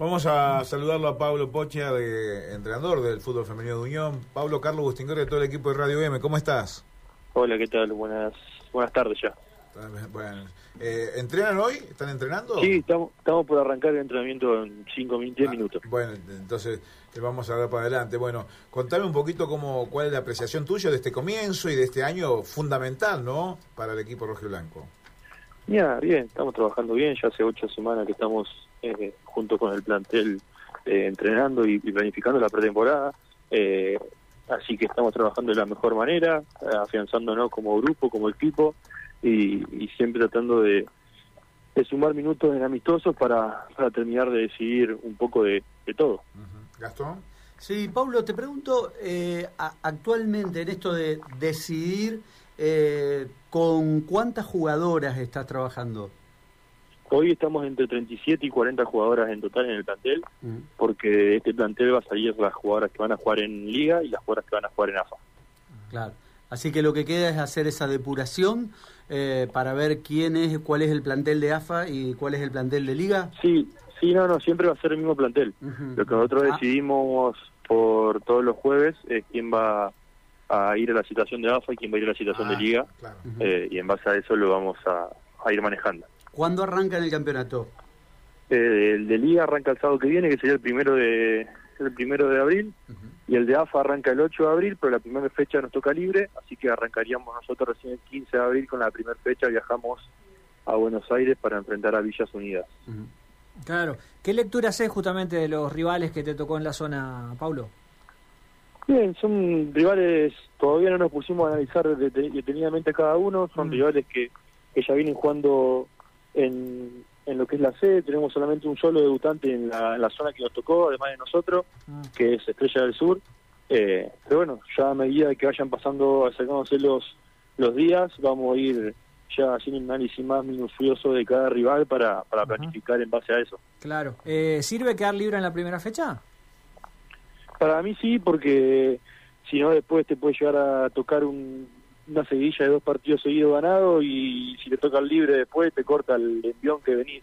Vamos a saludarlo a Pablo Pocha, de, entrenador del fútbol femenino de Unión. Pablo Carlos Bustingor de todo el equipo de Radio M. ¿Cómo estás? Hola, ¿qué tal? Buenas, buenas tardes ya. Bueno, eh, ¿entrenan hoy? ¿Están entrenando? Sí, estamos, estamos por arrancar el entrenamiento en 5, 10 ah, minutos. Bueno, entonces vamos a ver para adelante. Bueno, contame un poquito cómo, cuál es la apreciación tuya de este comienzo y de este año fundamental, ¿no? Para el equipo y blanco. Mira, bien, estamos trabajando bien. Ya hace ocho semanas que estamos eh, junto con el plantel eh, entrenando y, planificando la pretemporada. Eh, así que estamos trabajando de la mejor manera, afianzándonos como grupo, como equipo y, siempre tratando de, sumar minutos en amistosos para, para terminar de decidir un poco de, todo. Gastón. Sí, Pablo, te pregunto, eh, actualmente en esto de decidir, eh, ¿con cuántas jugadoras estás trabajando? Hoy estamos entre 37 y 40 jugadoras en total en el plantel, porque este plantel va a salir las jugadoras que van a jugar en Liga y las jugadoras que van a jugar en AFA. Claro. Así que lo que queda es hacer esa depuración eh, para ver quién es, cuál es el plantel de AFA y cuál es el plantel de Liga. Sí, sí, no, no, siempre va a ser el mismo plantel. Lo que nosotros ah. decidimos por todos los jueves es quién va a ir a la situación de AFA y quién va a ir a la situación de ah, Liga. Eh, y en base a eso lo vamos a, ir manejando. ¿Cuándo arranca en el campeonato? Eh, el de Liga arranca el sábado que viene, que sería el primero de, el primero de abril y el de AFA arranca el 8 de abril, pero la primera fecha nos toca libre, así que arrancaríamos nosotros recién el 15 de abril con la primera fecha, viajamos a Buenos Aires para enfrentar a Villas Unidas. Claro. ¿Qué lectura haces justamente de los rivales que te tocó en la zona, Paulo? Bien, son rivales, todavía no nos pusimos a analizar detenidamente cada uno, son rivales que, que ya vienen jugando en, en lo que es la sede, tenemos solamente un solo debutante en la, zona que nos tocó, además de nosotros, ah. que es Estrella del Sur. Eh, pero bueno, ya a medida que vayan pasando, acercándose los, los días, vamos a ir ya haciendo un análisis más minucioso de cada rival para, para planificar en base a eso. Claro. Eh, ¿Sirve quedar libre en la primera fecha? Para mí sí, porque si no después te puede llegar a tocar un, una seguilla de dos partidos seguidos ganados y si te toca el libre después te corta el envión que venís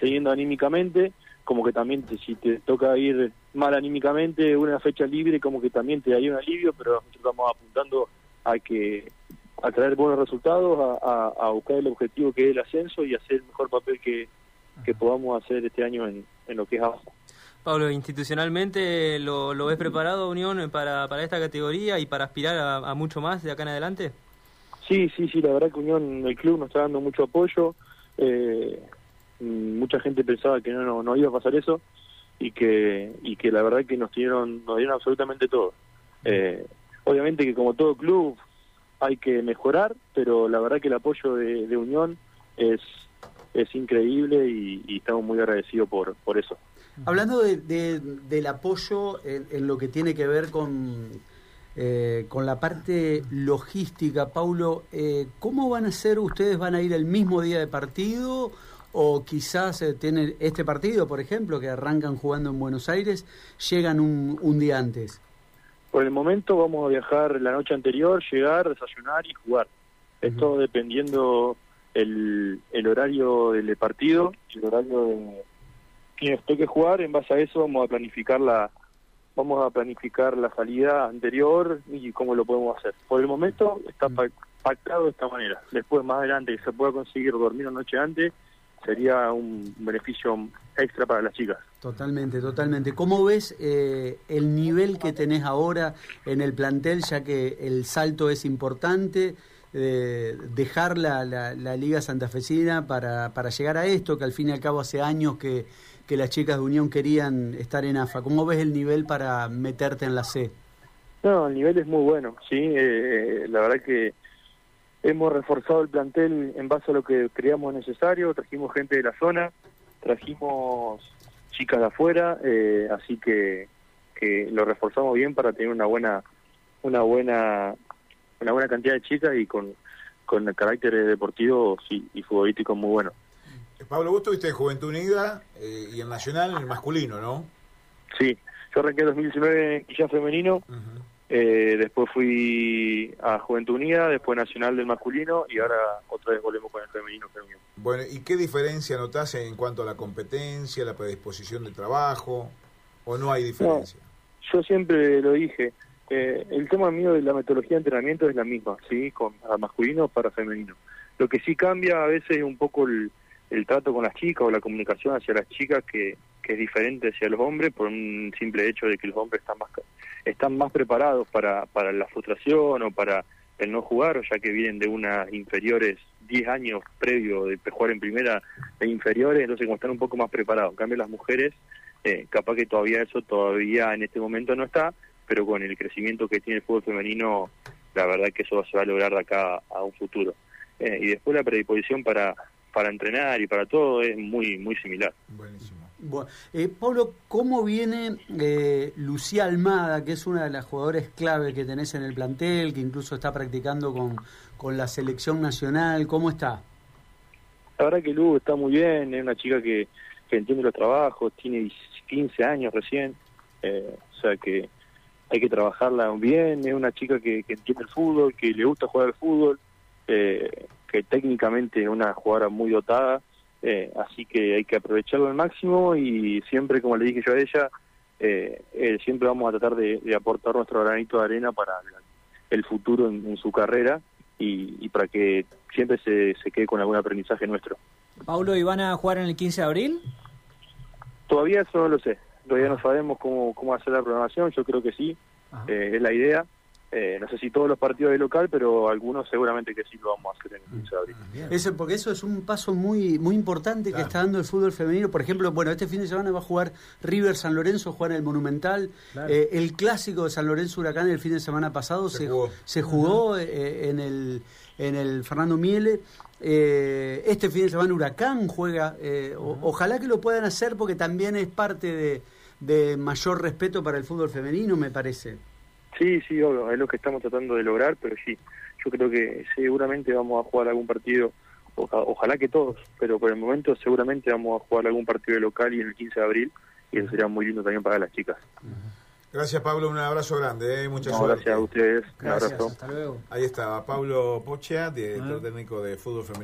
teniendo anímicamente, como que también si te toca ir mal anímicamente una fecha libre como que también te da un alivio, pero nosotros estamos apuntando a que a traer buenos resultados, a, buscar el objetivo que es el ascenso y hacer el mejor papel que, que podamos hacer este año en, en lo que es abajo. Pablo, institucionalmente, ¿lo, ves preparado, Unión, para, para esta categoría y para aspirar a, mucho más de acá en adelante? Sí, sí, sí, la verdad que Unión, el club nos está dando mucho apoyo. Eh, mucha gente pensaba que no, no, iba a pasar eso y que y que la verdad que nos dieron nos dieron absolutamente todo. Eh, obviamente que como todo club hay que mejorar, pero la verdad que el apoyo de, Unión es es increíble y, y estamos muy agradecidos por por eso. Hablando de, del apoyo en, lo que tiene que ver con, eh, con la parte logística, Paulo, eh, ¿cómo van a ser? ¿Ustedes van a ir el mismo día de partido? ¿O quizás eh, tienen este partido, por ejemplo, que arrancan jugando en Buenos Aires, llegan un, un día antes? Por el momento vamos a viajar la noche anterior, llegar, desayunar y jugar. Esto dependiendo el, el horario del partido, el horario de que nos toque jugar, en base a eso vamos a planificar la vamos a planificar la salida anterior y cómo lo podemos hacer. Por el momento está mm. pactado de esta manera. Después, más adelante, que se pueda conseguir dormir una noche antes, sería un beneficio extra para las chicas. Totalmente, totalmente. ¿Cómo ves eh, el nivel que tenés ahora en el plantel, ya que el salto es importante? Eh, dejar la, la, la, Liga Santafesina para, para llegar a esto, que al fin y al cabo hace años que, que las chicas de Unión querían estar en AFA. ¿Cómo ves el nivel para meterte en la C? No, el nivel es muy bueno, sí. Eh, la verdad que hemos reforzado el plantel en base a lo que creíamos necesario. Trajimos gente de la zona, trajimos chicas de afuera, eh, así que, que lo reforzamos bien para tener una buena, una buena, una buena cantidad de chicas y con, con carácter deportivo y futbolístico muy bueno. Pablo, vos tuviste Juventud Unida eh, y el Nacional, el masculino, ¿no? Sí, yo arranqué en 2019 en Quilla Femenino Eh, después fui a Juventud Unida, después Nacional del masculino y ahora otra vez volvemos con el femenino. femenino. Bueno, ¿y qué diferencia notas en cuanto a la competencia, la predisposición de trabajo? ¿O no hay diferencia? yo siempre lo dije, eh, el tema mío de la metodología de entrenamiento es la misma, ¿sí? Con para masculino para femenino. Lo que sí cambia a veces es un poco el, el trato con las chicas o la comunicación hacia las chicas que, que es diferente hacia los hombres por un simple hecho de que los hombres están más están más preparados para, para la frustración o para el no jugar, ya que vienen de unas inferiores 10 años previo de jugar en primera de inferiores, entonces como están un poco más preparados. En cambio las mujeres, eh, capaz que todavía eso todavía en este momento no está, pero con el crecimiento que tiene el fútbol femenino, la verdad que eso se va a lograr de acá a un futuro. Eh, y después la predisposición para, para entrenar y para todo es muy, muy similar. Buenísimo. Bueno, eh, Pablo, ¿cómo viene eh, Lucía Almada, que es una de las jugadoras clave que tenés en el plantel, que incluso está practicando con, con la selección nacional? ¿Cómo está? La verdad que Lu está muy bien, es una chica que, que entiende los trabajos, tiene 15 años recién, eh, o sea que hay que trabajarla bien, es una chica que, que entiende el fútbol, que le gusta jugar al fútbol, eh, que técnicamente es una jugadora muy dotada, eh, así que hay que aprovecharlo al máximo y siempre, como le dije yo a ella, eh, eh, siempre vamos a tratar de, de, aportar nuestro granito de arena para el futuro en, en su carrera y, y, para que siempre se, se quede con algún aprendizaje nuestro. Paulo, ¿y van a jugar en el 15 de abril? Todavía eso no lo sé, todavía no sabemos cómo, cómo hacer la programación, yo creo que sí, eh, es la idea. Eh, no sé si todos los partidos de local, pero algunos seguramente que sí lo vamos a hacer en el 15 de abril. Eso, porque eso es un paso muy muy importante claro. que está dando el fútbol femenino. Por ejemplo, bueno, este fin de semana va a jugar River San Lorenzo, jugar en el Monumental. Claro. Eh, el clásico de San Lorenzo Huracán el fin de semana pasado se, se jugó, se jugó uh -huh. eh, en el en el Fernando Miele. Eh, este fin de semana Huracán juega. Uh -huh. ojalá que lo puedan hacer porque también es parte de, de mayor respeto para el fútbol femenino, me parece. Sí, sí, obvio, es lo que estamos tratando de lograr, pero sí, yo creo que seguramente vamos a jugar algún partido, ojalá que todos, pero por el momento seguramente vamos a jugar algún partido de local y en el 15 de abril, y eso sería muy lindo también para las chicas. Gracias Pablo, un abrazo grande, ¿eh? muchas no, Gracias a ustedes, gracias, un abrazo. Hasta luego. Ahí estaba Pablo Pocha, director uh -huh. técnico de fútbol femenino.